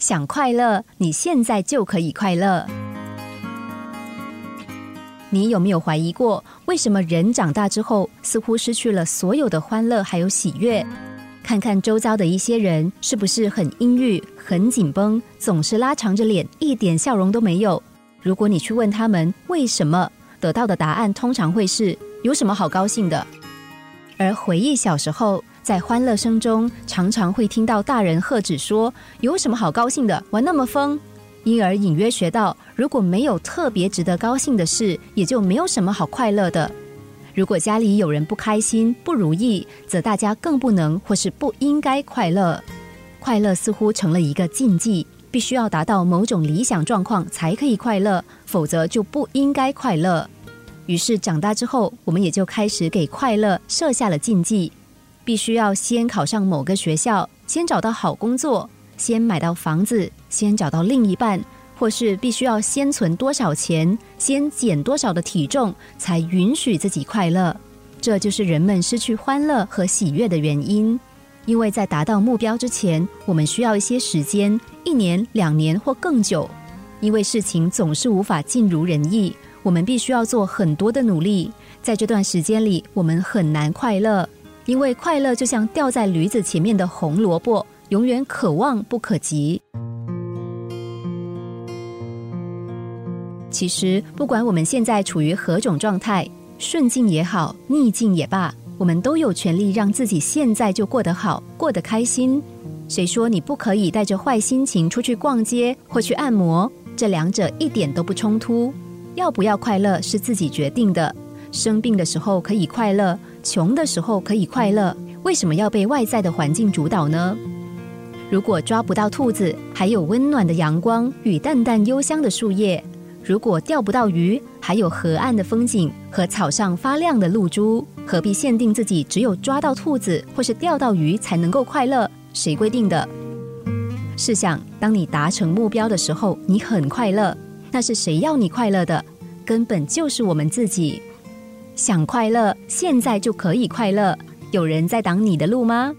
想快乐，你现在就可以快乐。你有没有怀疑过，为什么人长大之后似乎失去了所有的欢乐还有喜悦？看看周遭的一些人，是不是很阴郁、很紧绷，总是拉长着脸，一点笑容都没有？如果你去问他们为什么，得到的答案通常会是：有什么好高兴的？而回忆小时候。在欢乐声中，常常会听到大人喝止说：“有什么好高兴的？玩那么疯。”因而隐约学到，如果没有特别值得高兴的事，也就没有什么好快乐的。如果家里有人不开心、不如意，则大家更不能或是不应该快乐。快乐似乎成了一个禁忌，必须要达到某种理想状况才可以快乐，否则就不应该快乐。于是长大之后，我们也就开始给快乐设下了禁忌。必须要先考上某个学校，先找到好工作，先买到房子，先找到另一半，或是必须要先存多少钱，先减多少的体重，才允许自己快乐。这就是人们失去欢乐和喜悦的原因。因为在达到目标之前，我们需要一些时间，一年、两年或更久。因为事情总是无法尽如人意，我们必须要做很多的努力。在这段时间里，我们很难快乐。因为快乐就像掉在驴子前面的红萝卜，永远可望不可及。其实，不管我们现在处于何种状态，顺境也好，逆境也罢，我们都有权利让自己现在就过得好，过得开心。谁说你不可以带着坏心情出去逛街或去按摩？这两者一点都不冲突。要不要快乐是自己决定的。生病的时候可以快乐。穷的时候可以快乐，为什么要被外在的环境主导呢？如果抓不到兔子，还有温暖的阳光与淡淡幽香的树叶；如果钓不到鱼，还有河岸的风景和草上发亮的露珠，何必限定自己只有抓到兔子或是钓到鱼才能够快乐？谁规定的？试想，当你达成目标的时候，你很快乐，那是谁要你快乐的？根本就是我们自己。想快乐，现在就可以快乐。有人在挡你的路吗？